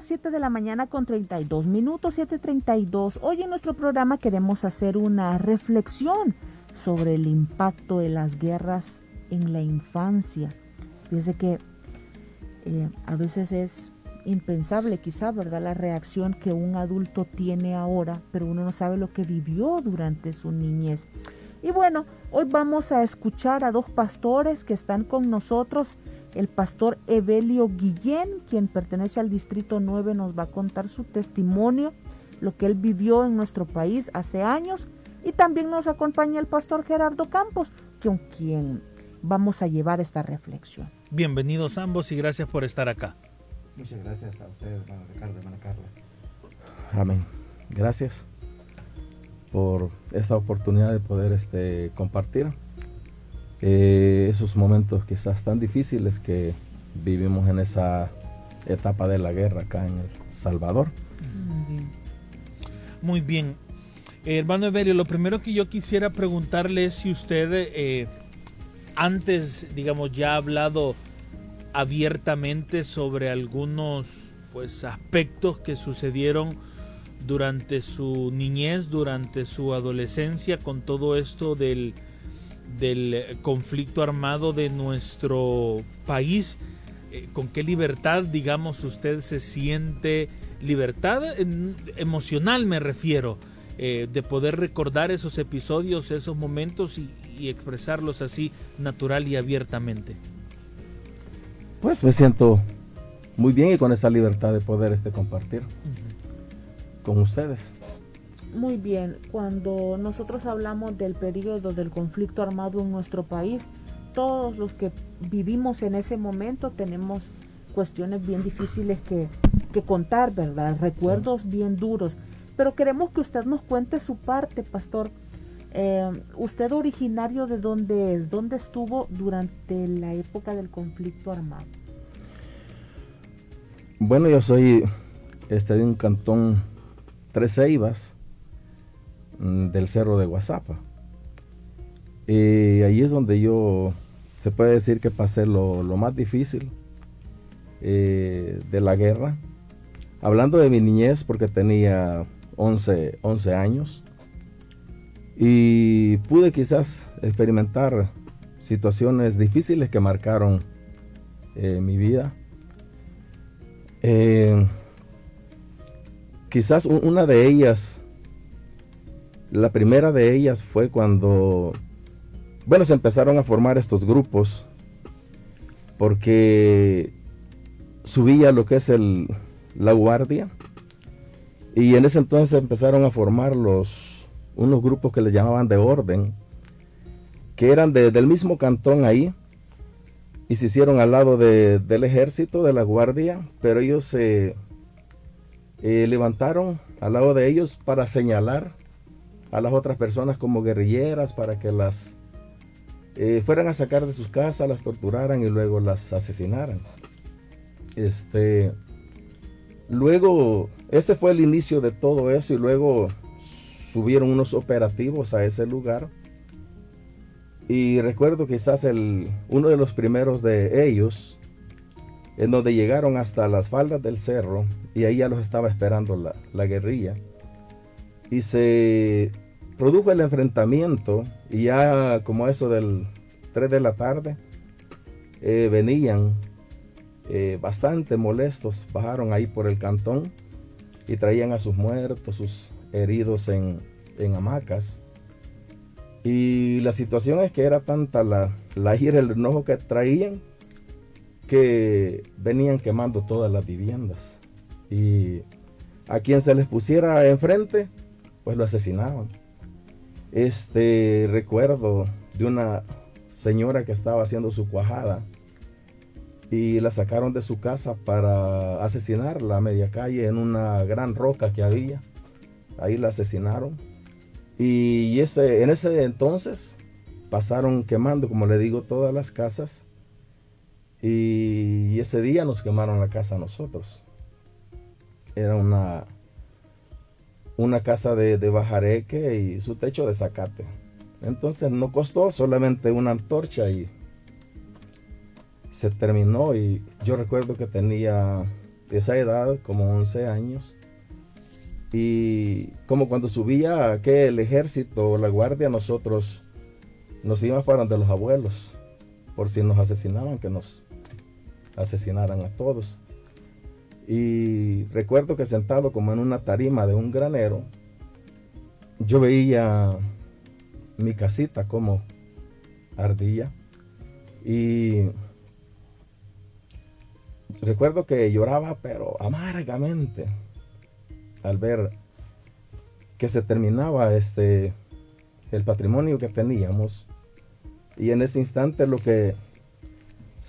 Las 7 de la mañana con 32 minutos, 7.32. Hoy en nuestro programa queremos hacer una reflexión sobre el impacto de las guerras en la infancia. Fíjese que eh, a veces es impensable quizá, ¿verdad? La reacción que un adulto tiene ahora, pero uno no sabe lo que vivió durante su niñez. Y bueno, hoy vamos a escuchar a dos pastores que están con nosotros. El pastor Evelio Guillén, quien pertenece al Distrito 9, nos va a contar su testimonio, lo que él vivió en nuestro país hace años. Y también nos acompaña el pastor Gerardo Campos, con quien vamos a llevar esta reflexión. Bienvenidos ambos y gracias por estar acá. Muchas gracias a ustedes, hermano Ricardo, hermana Carla. Amén. Gracias por esta oportunidad de poder este, compartir eh, esos momentos quizás tan difíciles que vivimos en esa etapa de la guerra acá en El Salvador. Muy bien. Eh, hermano Evelio, lo primero que yo quisiera preguntarle es si usted eh, antes, digamos, ya ha hablado abiertamente sobre algunos pues aspectos que sucedieron durante su niñez, durante su adolescencia, con todo esto del, del conflicto armado de nuestro país. Eh, ¿Con qué libertad, digamos, usted se siente? Libertad emocional me refiero, eh, de poder recordar esos episodios, esos momentos y, y expresarlos así natural y abiertamente. Pues me siento muy bien y con esa libertad de poder este, compartir con ustedes. Muy bien, cuando nosotros hablamos del periodo del conflicto armado en nuestro país, todos los que vivimos en ese momento tenemos cuestiones bien difíciles que, que contar, ¿verdad? Recuerdos bien duros. Pero queremos que usted nos cuente su parte, pastor. Eh, ¿Usted originario de dónde es? ¿Dónde estuvo durante la época del conflicto armado? Bueno, yo soy este, de un cantón Tres Ceibas mm, del Cerro de Guasapa. Y ahí es donde yo, se puede decir que pasé lo, lo más difícil eh, de la guerra. Hablando de mi niñez, porque tenía 11, 11 años, y pude quizás experimentar situaciones difíciles que marcaron eh, mi vida. Eh, quizás una de ellas, la primera de ellas fue cuando, bueno, se empezaron a formar estos grupos, porque subía lo que es el, la guardia, y en ese entonces empezaron a formar los unos grupos que le llamaban de orden, que eran del mismo cantón ahí, y se hicieron al lado del ejército, de la guardia, pero ellos se levantaron al lado de ellos para señalar a las otras personas como guerrilleras, para que las eh, fueran a sacar de sus casas, las torturaran y luego las asesinaran. Este, luego, ese fue el inicio de todo eso y luego subieron unos operativos a ese lugar. Y recuerdo quizás el, uno de los primeros de ellos, en donde llegaron hasta las faldas del cerro, y ahí ya los estaba esperando la, la guerrilla. Y se produjo el enfrentamiento, y ya como eso del 3 de la tarde, eh, venían eh, bastante molestos, bajaron ahí por el cantón y traían a sus muertos, sus heridos en, en hamacas. Y la situación es que era tanta la, la ira, el enojo que traían, que venían quemando todas las viviendas. Y a quien se les pusiera enfrente, pues lo asesinaban. Este recuerdo de una señora que estaba haciendo su cuajada y la sacaron de su casa para asesinarla a media calle en una gran roca que había. Ahí la asesinaron. Y ese, en ese entonces pasaron quemando, como le digo, todas las casas. Y ese día nos quemaron la casa a nosotros. Era una, una casa de, de bajareque y su techo de zacate. Entonces no costó solamente una antorcha y se terminó y yo recuerdo que tenía esa edad, como 11 años, y como cuando subía que el ejército o la guardia, nosotros nos íbamos para donde los abuelos, por si nos asesinaban, que nos asesinaran a todos. Y recuerdo que sentado como en una tarima de un granero, yo veía mi casita como ardilla y recuerdo que lloraba, pero amargamente, al ver que se terminaba este el patrimonio que teníamos. Y en ese instante lo que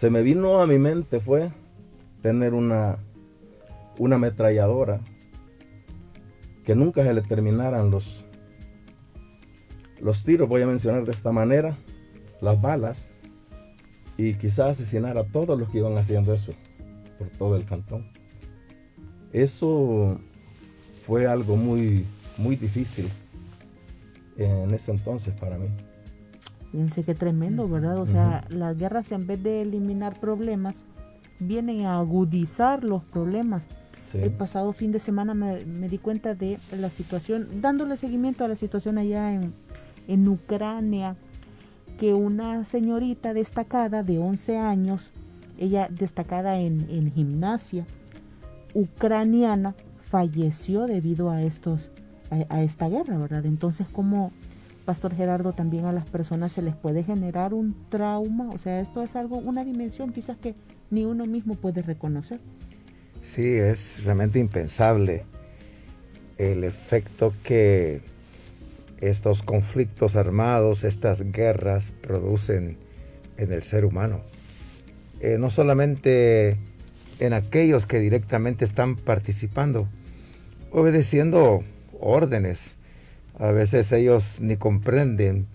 se me vino a mi mente fue tener una, una ametralladora que nunca se le terminaran los, los tiros, voy a mencionar de esta manera, las balas, y quizás asesinar a todos los que iban haciendo eso por todo el cantón. Eso fue algo muy, muy difícil en ese entonces para mí. Fíjense qué tremendo, ¿verdad? O sea, las guerras en vez de eliminar problemas, vienen a agudizar los problemas. El pasado fin de semana me, di cuenta de la situación, dándole seguimiento a la situación allá en, en Ucrania, que una señorita destacada de 11 años ella destacada en, gimnasia ucraniana, falleció debido a estos a, esta guerra, ¿verdad? Entonces, como Pastor Gerardo también a las personas se les puede generar un trauma, o sea, esto es algo, una dimensión quizás que ni uno mismo puede reconocer. Sí, es realmente impensable el efecto que estos conflictos armados, estas guerras producen en el ser humano. Eh, no solamente en aquellos que directamente están participando, obedeciendo órdenes. A veces ellos ni comprenden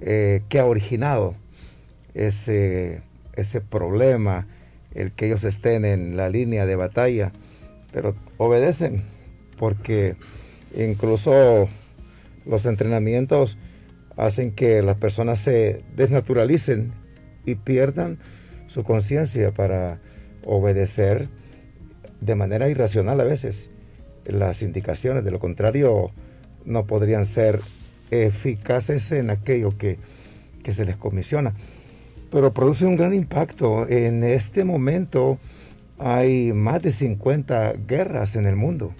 eh, qué ha originado ese, ese problema, el que ellos estén en la línea de batalla, pero obedecen porque incluso los entrenamientos hacen que las personas se desnaturalicen y pierdan su conciencia para obedecer de manera irracional a veces las indicaciones. De lo contrario, no podrían ser eficaces en aquello que, que se les comisiona. Pero produce un gran impacto. En este momento hay más de 50 guerras en el mundo.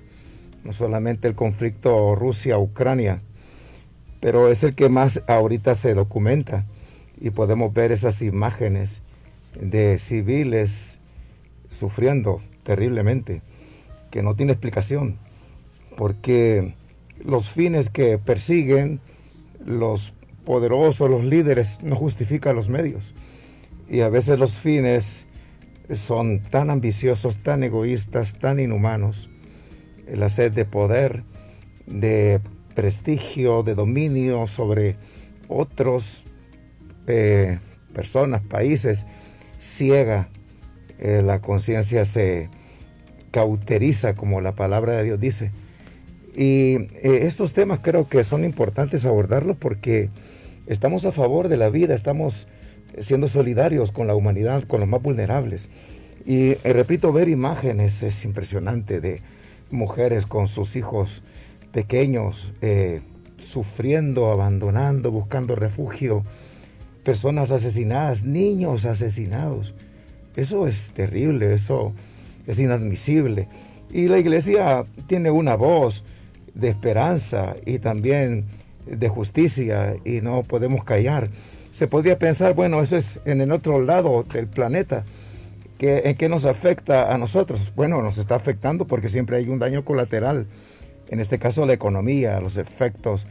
No solamente el conflicto Rusia-Ucrania, pero es el que más ahorita se documenta y podemos ver esas imágenes de civiles sufriendo terriblemente, que no tiene explicación, porque los fines que persiguen los poderosos, los líderes, no justifican los medios. Y a veces los fines son tan ambiciosos, tan egoístas, tan inhumanos. La sed de poder, de prestigio, de dominio sobre otros eh, personas, países, ciega, eh, la conciencia se cauteriza, como la palabra de Dios dice. Y eh, estos temas creo que son importantes abordarlos porque estamos a favor de la vida, estamos siendo solidarios con la humanidad, con los más vulnerables. Y eh, repito, ver imágenes es impresionante de mujeres con sus hijos pequeños, sufriendo, abandonando, buscando refugio personas asesinadas, niños asesinados. Eso es terrible, eso es inadmisible. Y la iglesia tiene una voz de esperanza y también de justicia y no podemos callar. Se podría pensar, bueno, eso es en el otro lado del planeta. ¿En qué nos afecta a nosotros? Bueno, nos está afectando porque siempre hay un daño colateral. En este caso la economía, los efectos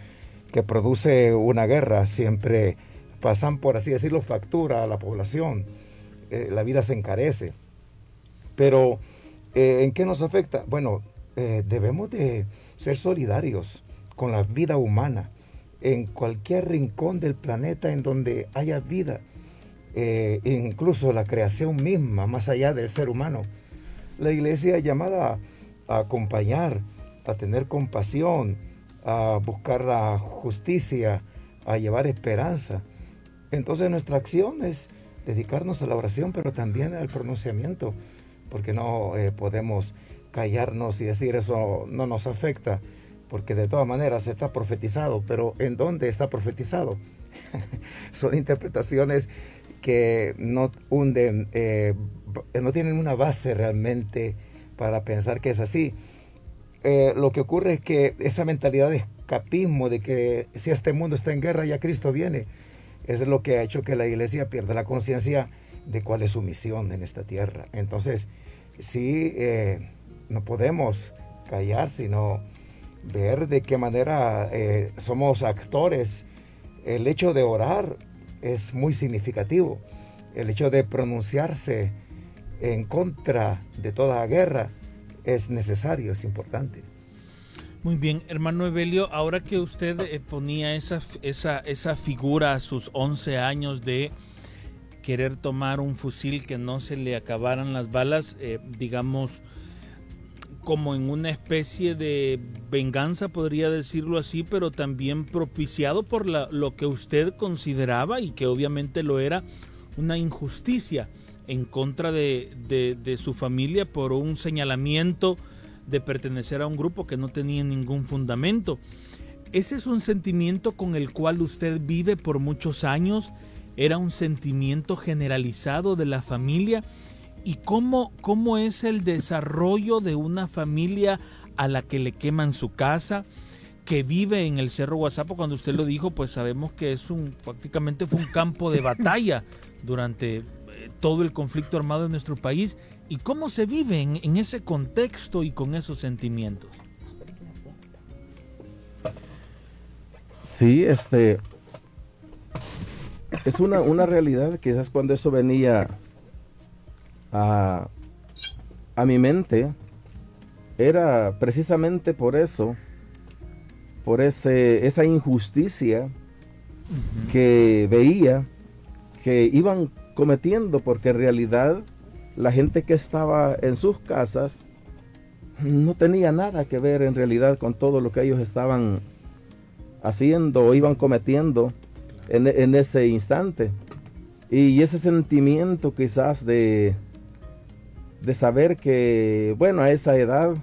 que produce una guerra siempre pasan, por así decirlo, factura a la población. eh, la vida se encarece. Pero, eh, ¿en qué nos afecta? Bueno, eh, debemos de ser solidarios con la vida humana en cualquier rincón del planeta en donde haya vida, incluso la creación misma, más allá del ser humano. La iglesia es llamada a acompañar, a tener compasión, a buscar la justicia, a llevar esperanza. Entonces nuestra acción es dedicarnos a la oración, pero también al pronunciamiento, porque no eh, podemos callarnos y decir eso no nos afecta, porque de todas maneras está profetizado, pero ¿en dónde está profetizado? Son interpretaciones que no hunden, eh, no tienen una base realmente para pensar que es así. Eh, lo que ocurre es que esa mentalidad de escapismo, de que si este mundo está en guerra, ya Cristo viene, es lo que ha hecho que la iglesia pierda la conciencia de cuál es su misión en esta tierra. Entonces, sí, eh, no podemos callar, sino ver de qué manera eh, somos actores. El hecho de orar es muy significativo. El hecho de pronunciarse en contra de toda guerra es necesario, es importante. Muy bien, hermano Evelio, ahora que usted eh, ponía esa, esa, esa figura a sus 11 años de querer tomar un fusil que no se le acabaran las balas, eh, digamos, como en una especie de venganza, podría decirlo así, pero también propiciado por lo que usted consideraba y que obviamente lo era, una injusticia en contra de, de su familia por un señalamiento de pertenecer a un grupo que no tenía ningún fundamento. Ese es un sentimiento con el cual usted vive por muchos años, era un sentimiento generalizado de la familia. ¿Y cómo, cómo es el desarrollo de una familia a la que le queman su casa? que vive en el Cerro Guasapo, cuando usted lo dijo, pues sabemos que es un, prácticamente fue un campo de batalla durante todo el conflicto armado en nuestro país y cómo se vive en, ese contexto y con esos sentimientos. Sí, este es una, una realidad, quizás cuando eso venía a, a mi mente, era precisamente por eso, por ese, esa injusticia que veía que iban cometiendo, porque en realidad la gente que estaba en sus casas no tenía nada que ver en realidad con todo lo que ellos estaban haciendo o iban cometiendo en, ese instante. Y ese sentimiento quizás de, de saber que, bueno, a esa edad,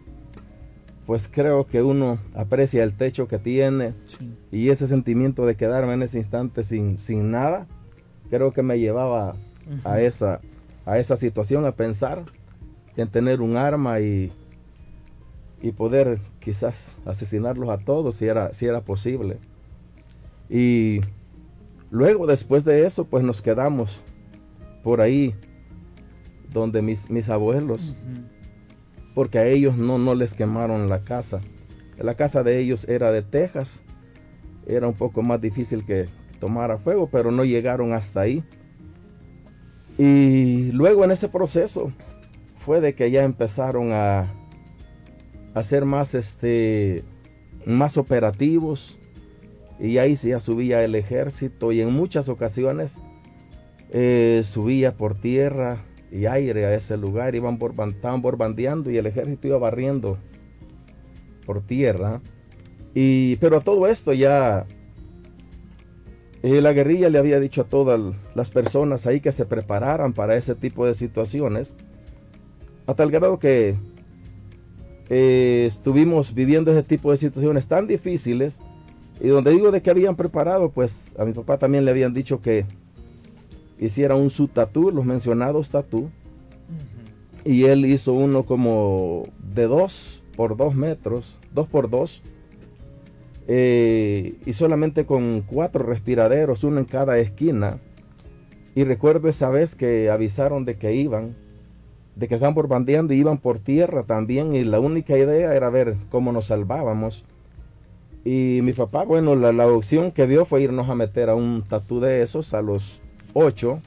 pues creo que uno aprecia el techo que tiene y ese sentimiento de quedarme en ese instante sin, sin nada, creo que me llevaba a, esa, a esa situación, a pensar en tener un arma y, y poder quizás asesinarlos a todos si era, si era posible. Y luego después de eso pues nos quedamos por ahí donde mis, mis abuelos, porque a ellos no, no les quemaron la casa. La casa de ellos era de Texas, era un poco más difícil que, tomara fuego, pero no llegaron hasta ahí. Y luego en ese proceso fue de que ya empezaron a hacer más este más operativos y ahí se ya subía el ejército y en muchas ocasiones eh, subía por tierra y aire a ese lugar, iban estaban borbandeando y el ejército iba barriendo por tierra. Y, pero todo esto ya eh, la guerrilla le había dicho a todas las personas ahí que se prepararan para ese tipo de situaciones, a tal grado que eh, estuvimos viviendo ese tipo de situaciones tan difíciles, y donde digo de que habían preparado, pues a mi papá también le habían dicho que hiciera un su tatú, los mencionados tatú, y él hizo uno como de dos por dos metros, dos por dos, eh, y solamente con cuatro respiraderos, uno en cada esquina. Y recuerdo esa vez que avisaron de que iban, de que estaban borbandeando y iban por tierra también. Y la única idea era ver cómo nos salvábamos. Y mi papá, bueno, la, la opción que vio fue irnos a meter a un tatú de esos a los ocho.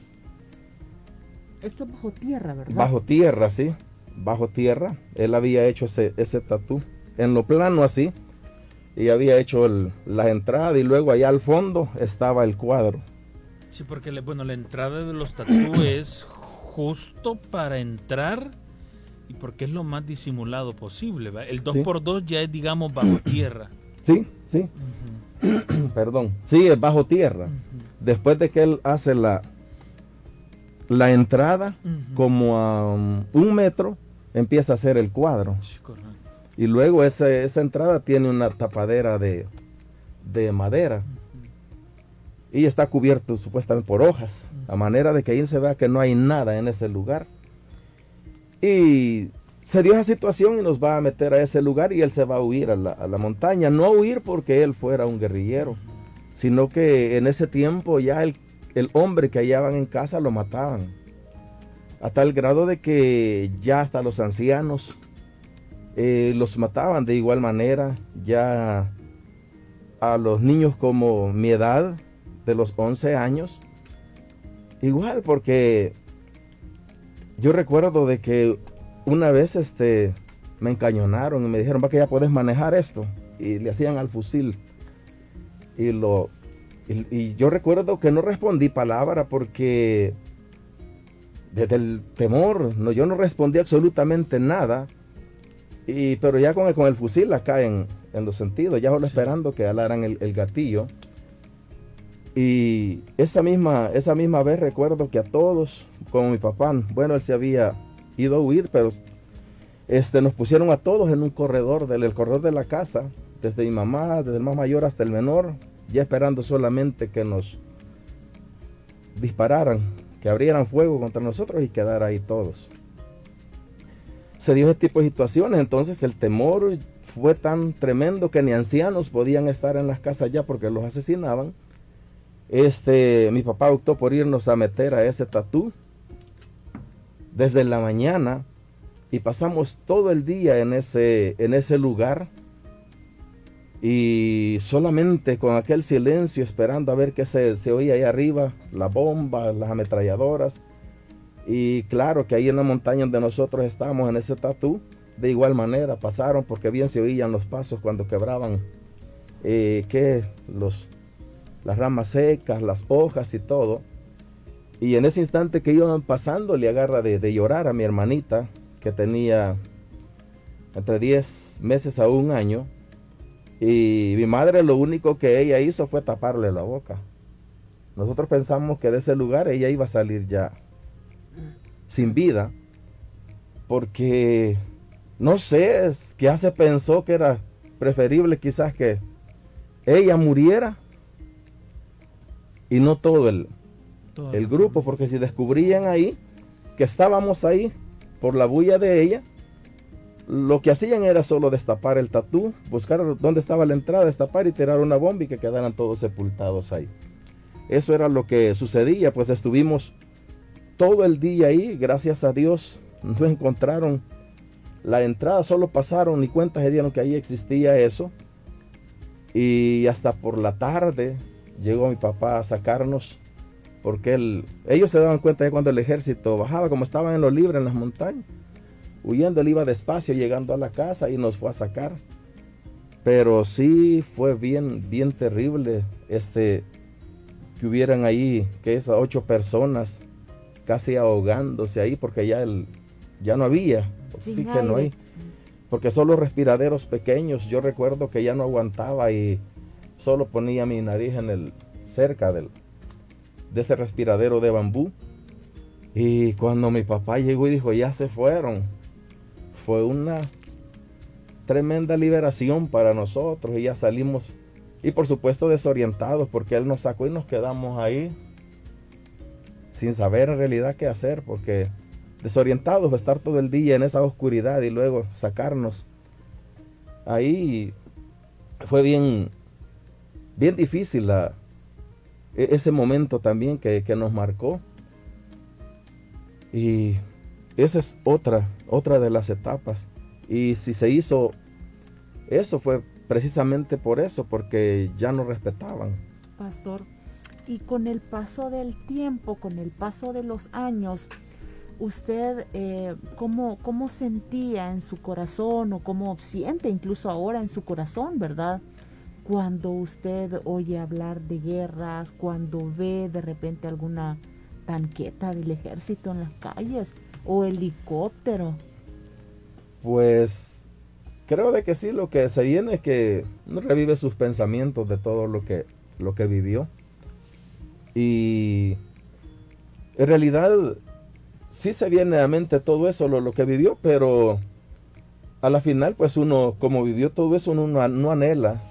Esto es bajo tierra, ¿verdad? Bajo tierra, sí. Bajo tierra. Él había hecho ese, ese tatú. En lo plano así. Y había hecho el, la entrada y luego allá al fondo estaba el cuadro. Sí, porque le- bueno, la entrada de los tatúes es justo para entrar y porque es lo más disimulado posible. ¿va? El 2x2 ya es, digamos, bajo tierra. Sí, sí. Ujú, Perdón. Sí, es bajo tierra. Después de que él hace la, la entrada, como a um, un metro, empieza a hacer el cuadro. Sí. Y luego ese- esa entrada tiene una tapadera de, de madera. Y está cubierto supuestamente por hojas. A manera de que ahí se vea que no hay nada en ese lugar. Y se dio esa situación y nos va a meter a ese lugar y él se va a huir a la, montaña. No a huir porque él fuera un guerrillero, sino que en ese tiempo ya el, el hombre que hallaban en casa lo mataban. A tal grado de que ya hasta los ancianos eh, los mataban de igual manera. Ya a los niños como mi edad, de los 11 años, igual porque yo recuerdo de que una vez este me encañonaron y me dijeron, va que ya puedes manejar esto. Y le hacían al fusil. Y lo y, y yo recuerdo que no respondí palabra porque desde el temor, no, yo no respondí absolutamente nada. Y, pero ya con el, con el fusil acá en, en los sentidos, ya solo esperando que alaran el, el gatillo. Y esa misma, esa misma vez recuerdo que a todos, como mi papá, bueno, él se había ido a huir, pero este, nos pusieron a todos en un corredor, del el corredor de la casa, desde mi mamá, desde el más mayor hasta el menor, ya esperando solamente que nos dispararan, que abrieran fuego contra nosotros y quedar ahí todos. Se dio ese tipo de situaciones, entonces el temor fue tan tremendo que ni ancianos podían estar en las casas ya porque los asesinaban. Este, mi papá optó por irnos a meter a ese tatú desde la mañana y pasamos todo el día en ese, en ese lugar y solamente con aquel silencio esperando a ver qué se, se oía ahí arriba, la bomba, las ametralladoras. Y claro que ahí en la montaña donde nosotros estábamos en ese tatú, de igual manera pasaron porque bien se oían los pasos cuando quebraban eh, que los, las ramas secas, las hojas y todo. Y en ese instante que iban pasando le agarra de, llorar a mi hermanita que tenía entre 10 meses a un año. Y mi madre lo único que ella hizo fue taparle la boca. Nosotros pensamos que de ese lugar ella iba a salir ya sin vida. Porque no sé, es que ya se pensó que era preferible quizás que ella muriera y no todo el, Toda el grupo, familia. porque si descubrían ahí que estábamos ahí por la bulla de ella, lo que hacían era solo destapar el tatú, buscar dónde estaba la entrada, destapar y tirar una bomba y que quedaran todos sepultados ahí. Eso era lo que sucedía, pues estuvimos todo el día ahí, gracias a Dios, no encontraron la entrada, solo pasaron y cuenta se dieron que ahí existía eso. Y hasta por la tarde llegó mi papá a sacarnos porque él- ellos se daban cuenta de cuando el ejército bajaba, como estaban en lo libre en las montañas, huyendo, él iba despacio llegando a la casa y nos fue a sacar. Pero sí fue bien, bien terrible este que hubieran ahí, que esas ocho personas casi ahogándose ahí, porque ya el, ya no había Sin oxígeno aire. ahí. Porque solo respiraderos pequeños, yo recuerdo que ya no aguantaba y solo ponía mi nariz en el cerca del, de ese respiradero de bambú. Y cuando mi papá llegó y dijo, ya se fueron, fue una tremenda liberación para nosotros y ya salimos. Y por supuesto desorientados porque él nos sacó y nos quedamos ahí sin saber en realidad qué hacer porque desorientados de estar todo el día en esa oscuridad y luego sacarnos. Ahí fue bien, bien difícil la, ese momento también que, que nos marcó. Y esa es otra, otra de las etapas. Y si se hizo eso fue precisamente por eso, porque ya no respetaban. Pastor, y con el paso del tiempo, con el paso de los años, usted eh, cómo, cómo sentía en su corazón o cómo siente incluso ahora en su corazón, ¿verdad? Cuando usted oye hablar de guerras, cuando ve de repente alguna tanqueta del ejército en las calles o helicóptero. Pues creo de que sí, lo que se viene es que revive sus pensamientos de todo lo que, lo que vivió. Y en realidad sí se viene a mente todo eso, lo, lo que vivió, pero a la final, pues uno, como vivió todo eso, uno no, anhela.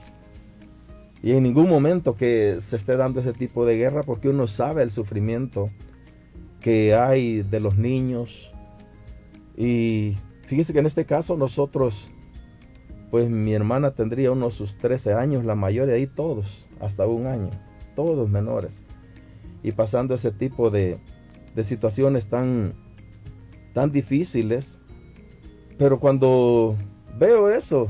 Y en ningún momento que se esté dando ese tipo de guerra, porque uno sabe el sufrimiento que hay de los niños. Y fíjese que en este caso nosotros, pues mi hermana tendría unos sus 13 años, la mayoría de ahí todos, hasta un año, todos menores. Y pasando ese tipo de, de situaciones tan, tan difíciles. Pero cuando veo eso,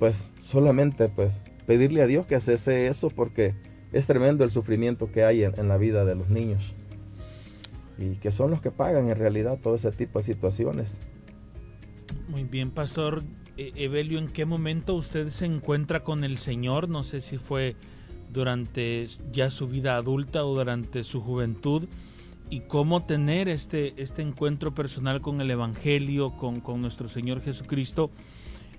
pues solamente pues pedirle a Dios que cese eso porque es tremendo el sufrimiento que hay en, la vida de los niños. Y que son los que pagan en realidad todo ese tipo de situaciones. Muy bien, Pastor e-, Evelio, ¿en qué momento usted se encuentra con el Señor? No sé si fue durante ya su vida adulta o durante su juventud y cómo tener este, este encuentro personal con el Evangelio, con, nuestro Señor Jesucristo,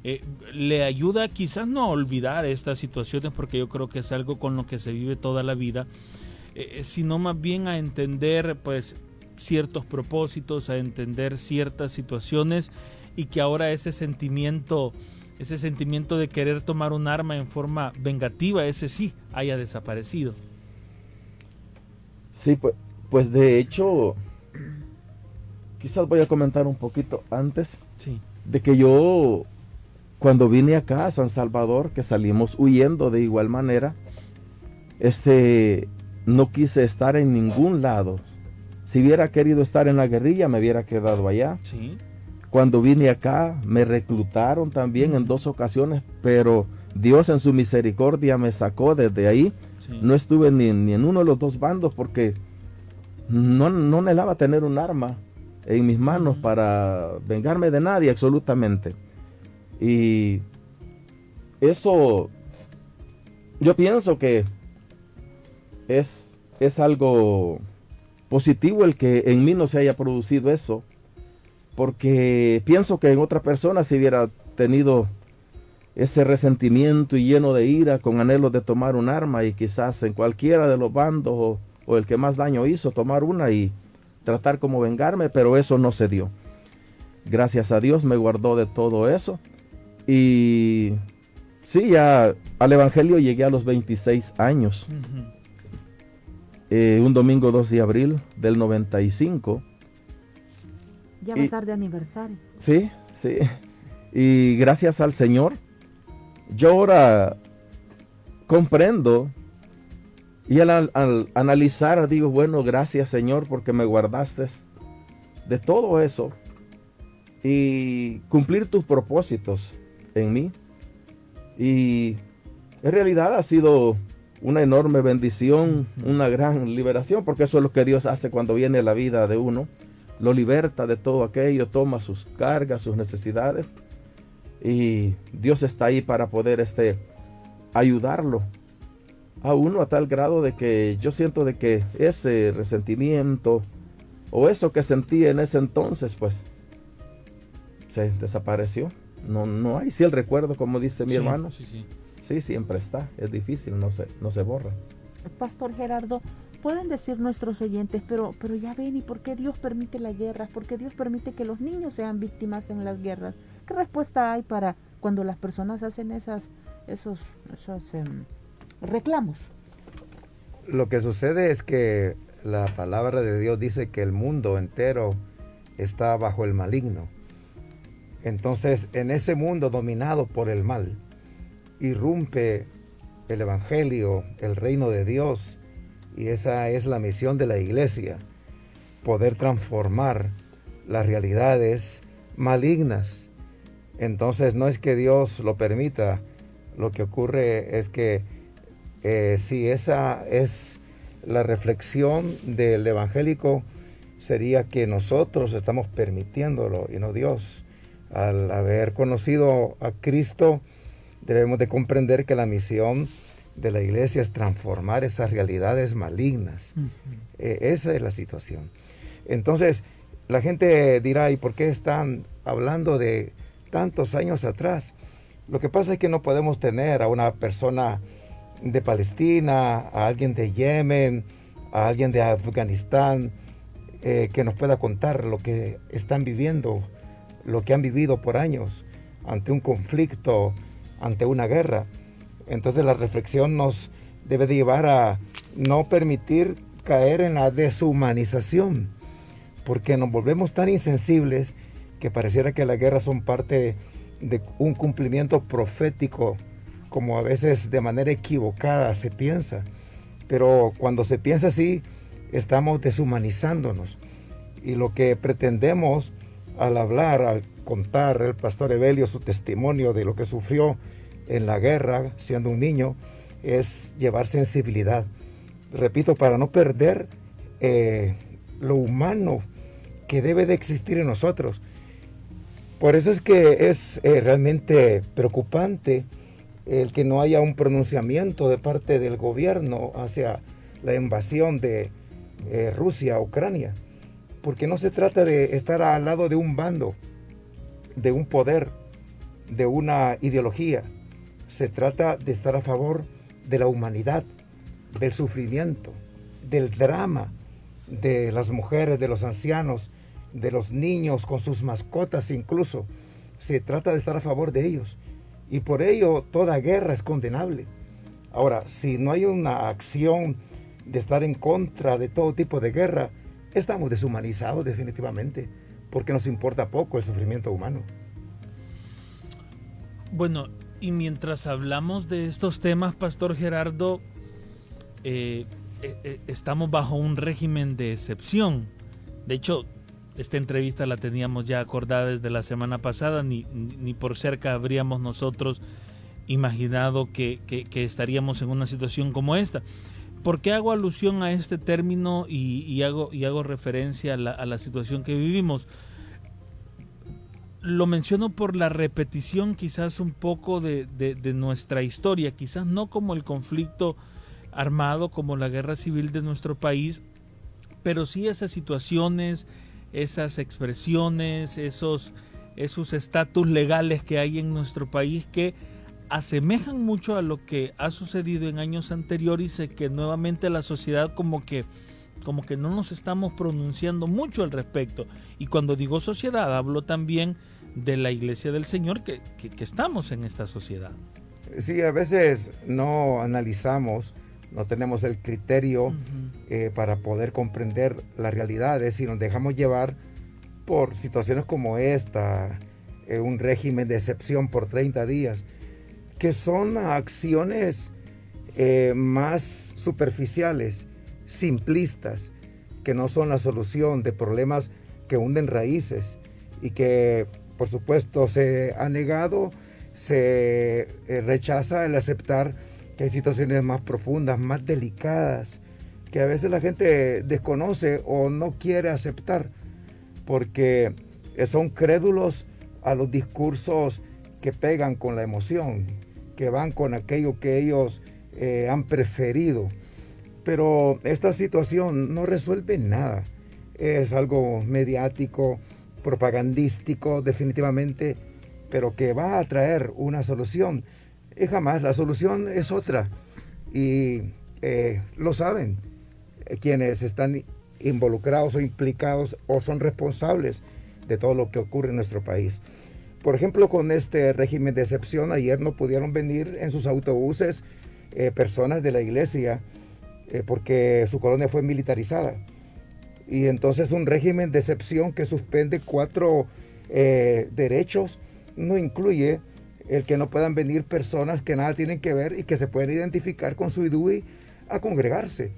eh, le ayuda quizás no a olvidar estas situaciones, porque yo creo que es algo con lo que se vive toda la vida, eh, sino más bien a entender pues ciertos propósitos, a entender ciertas situaciones y que ahora ese sentimiento, ese sentimiento de querer tomar un arma en forma vengativa, ese sí haya desaparecido. Sí, pues pues de hecho, quizás voy a comentar un poquito antes de que yo, cuando vine acá a San Salvador, que salimos huyendo de igual manera, este, no quise estar en ningún lado. Si hubiera querido estar en la guerrilla, me hubiera quedado allá. Cuando vine acá, me reclutaron también en dos ocasiones, pero Dios en su misericordia me sacó desde ahí. No estuve ni, ni en uno de los dos bandos porque no, no anhelaba tener un arma en mis manos para vengarme de nadie absolutamente. Y eso, yo pienso que es, es algo positivo el que en mí no se haya producido eso, porque pienso que en otra persona si hubiera tenido ese resentimiento y lleno de ira con anhelo de tomar un arma y quizás en cualquiera de los bandos o el que más daño hizo, tomar una y tratar como vengarme, pero eso no se dio. Gracias a Dios me guardó de todo eso. Y sí, ya al Evangelio llegué a los 26 años. Eh, un domingo 2 de abril del 95. Ya va a estar de aniversario. Sí, sí. Y gracias al Señor, yo ahora comprendo y al, analizar, digo, bueno, gracias Señor porque me guardaste de todo eso y cumplir tus propósitos en mí. Y en realidad ha sido una enorme bendición, una gran liberación, porque eso es lo que Dios hace cuando viene la vida de uno. Lo liberta de todo aquello, toma sus cargas, sus necesidades. Y Dios está ahí para poder este, ayudarlo a uno a tal grado de que yo siento de que ese resentimiento o eso que sentí en ese entonces, pues se desapareció. No, no hay, sí el recuerdo, como dice mi hermano. Sí, sí. sí, siempre está. Es difícil, no se, no se borra. Pastor Gerardo, pueden decir nuestros oyentes, pero, pero ya ven, ¿y por qué Dios permite las guerras? ¿Por qué Dios permite que los niños sean víctimas en las guerras? ¿Qué respuesta hay para cuando las personas hacen esas, esos, esos em, reclamos. Lo que sucede es que la palabra de Dios dice que el mundo entero está bajo el maligno. Entonces, en ese mundo dominado por el mal, irrumpe el Evangelio, el reino de Dios, y esa es la misión de la iglesia, poder transformar las realidades malignas. Entonces, no es que Dios lo permita, lo que ocurre es que eh, sí, esa es la reflexión del evangélico sería que nosotros estamos permitiéndolo y no Dios. Al haber conocido a Cristo, debemos de comprender que la misión de la iglesia es transformar esas realidades malignas. Eh, esa es la situación. Entonces, la gente dirá, ¿y por qué están hablando de tantos años atrás? Lo que pasa es que no podemos tener a una persona de Palestina, a alguien de Yemen, a alguien de Afganistán, eh, que nos pueda contar lo que están viviendo, lo que han vivido por años ante un conflicto, ante una guerra. Entonces la reflexión nos debe llevar a no permitir caer en la deshumanización, porque nos volvemos tan insensibles que pareciera que las guerras son parte de un cumplimiento profético, como a veces de manera equivocada se piensa. Pero cuando se piensa así, estamos deshumanizándonos. Y lo que pretendemos al hablar, al contar el pastor Evelio su testimonio de lo que sufrió en la guerra siendo un niño, es llevar sensibilidad. Repito, para no perder eh, lo humano que debe de existir en nosotros. Por eso es que es eh, realmente preocupante el que no haya un pronunciamiento de parte del gobierno hacia la invasión de eh, Rusia a Ucrania. Porque no se trata de estar al lado de un bando, de un poder, de una ideología. Se trata de estar a favor de la humanidad, del sufrimiento, del drama de las mujeres, de los ancianos, de los niños con sus mascotas incluso. Se trata de estar a favor de ellos. Y por ello toda guerra es condenable. Ahora, si no hay una acción de estar en contra de todo tipo de guerra, estamos deshumanizados definitivamente, porque nos importa poco el sufrimiento humano. Bueno, y mientras hablamos de estos temas, Pastor Gerardo, eh, eh, eh, estamos bajo un régimen de excepción. De hecho, esta entrevista la teníamos ya acordada desde la semana pasada, ni, ni por cerca habríamos nosotros imaginado que, estaríamos en una situación como esta. ¿Por qué hago alusión a este término y, hago, y hago referencia a la, situación que vivimos? Lo menciono por la repetición quizás un poco de, de nuestra historia, quizás no como el conflicto armado, como la guerra civil de nuestro país, pero sí esas situaciones, esas expresiones, esos esos estatus legales que hay en nuestro país que asemejan mucho a lo que ha sucedido en años anteriores y que nuevamente la sociedad como que como que no nos estamos pronunciando mucho al respecto. Y cuando digo sociedad, hablo también de la iglesia del Señor, que, que, estamos en esta sociedad. Sí, a veces no analizamos no tenemos el criterio eh, para poder comprender las realidades y nos dejamos llevar por situaciones como esta, eh, un régimen de excepción por 30 días, que son acciones eh, más superficiales, simplistas, que no son la solución de problemas que hunden raíces y que por supuesto se ha negado, se rechaza el aceptar que hay situaciones más profundas, más delicadas, que a veces la gente desconoce o no quiere aceptar, porque son crédulos a los discursos que pegan con la emoción, que van con aquello que ellos eh, han preferido. Pero esta situación no resuelve nada. Es algo mediático, propagandístico, definitivamente, pero que va a traer una solución y jamás, la solución es otra. Y eh, lo saben eh, quienes están involucrados o implicados o son responsables de todo lo que ocurre en nuestro país. Por ejemplo, con este régimen de excepción, ayer no pudieron venir en sus autobuses eh, personas de la iglesia porque su colonia fue militarizada. Y entonces un régimen de excepción que suspende cuatro derechos no incluye el que no puedan venir personas que nada tienen que ver y que se pueden identificar con su IDUI a congregarse.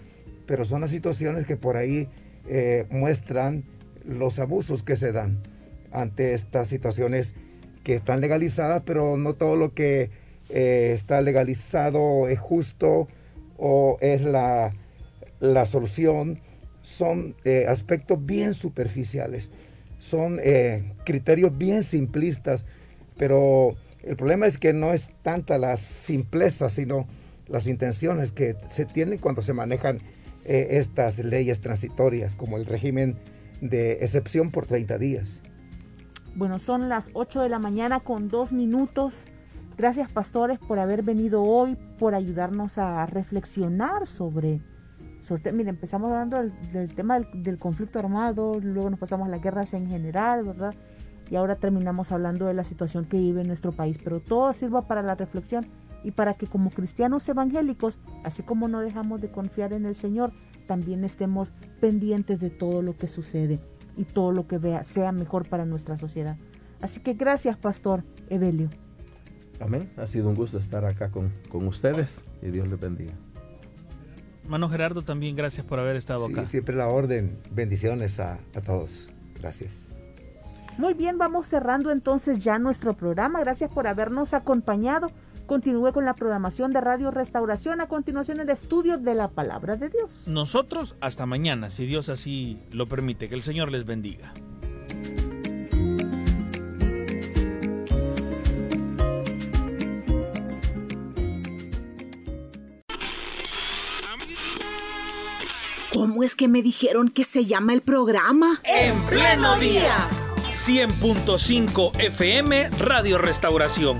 Pero son las situaciones que por ahí eh, muestran los abusos que se dan ante estas situaciones que están legalizadas, pero no todo lo que eh, está legalizado es justo o es la, la solución son eh, aspectos bien superficiales, son eh, criterios bien simplistas, pero el problema es que no es tanta la simpleza, sino las intenciones que se tienen cuando se manejan estas leyes transitorias, como el régimen de excepción por 30 días. Bueno, son las 8 de la mañana con dos minutos. Gracias, pastores, por haber venido hoy, por ayudarnos a reflexionar sobre... sobre empezamos hablando del, tema del, del, conflicto armado, luego nos pasamos a las guerras en general, ¿verdad? Y ahora terminamos hablando de la situación que vive nuestro país. Pero todo sirva para la reflexión y para que como cristianos evangélicos, así como no dejamos de confiar en el Señor, también estemos pendientes de todo lo que sucede y todo lo que vea, sea mejor para nuestra sociedad. Así que gracias, Pastor Evelio. Amén. Ha sido un gusto estar acá con, con ustedes y Dios les bendiga. Mano Gerardo, también gracias por haber estado sí, acá. Siempre la orden. Bendiciones a, a todos. Gracias. Muy bien, vamos cerrando entonces ya nuestro programa. Gracias por habernos acompañado. Continúe con la programación de Radio Restauración. A continuación, el estudio de la palabra de Dios. Nosotros hasta mañana, si Dios así lo permite. Que el Señor les bendiga. ¿Cómo es que me dijeron que se llama el programa? En pleno día. 100.5 FM Radio Restauración.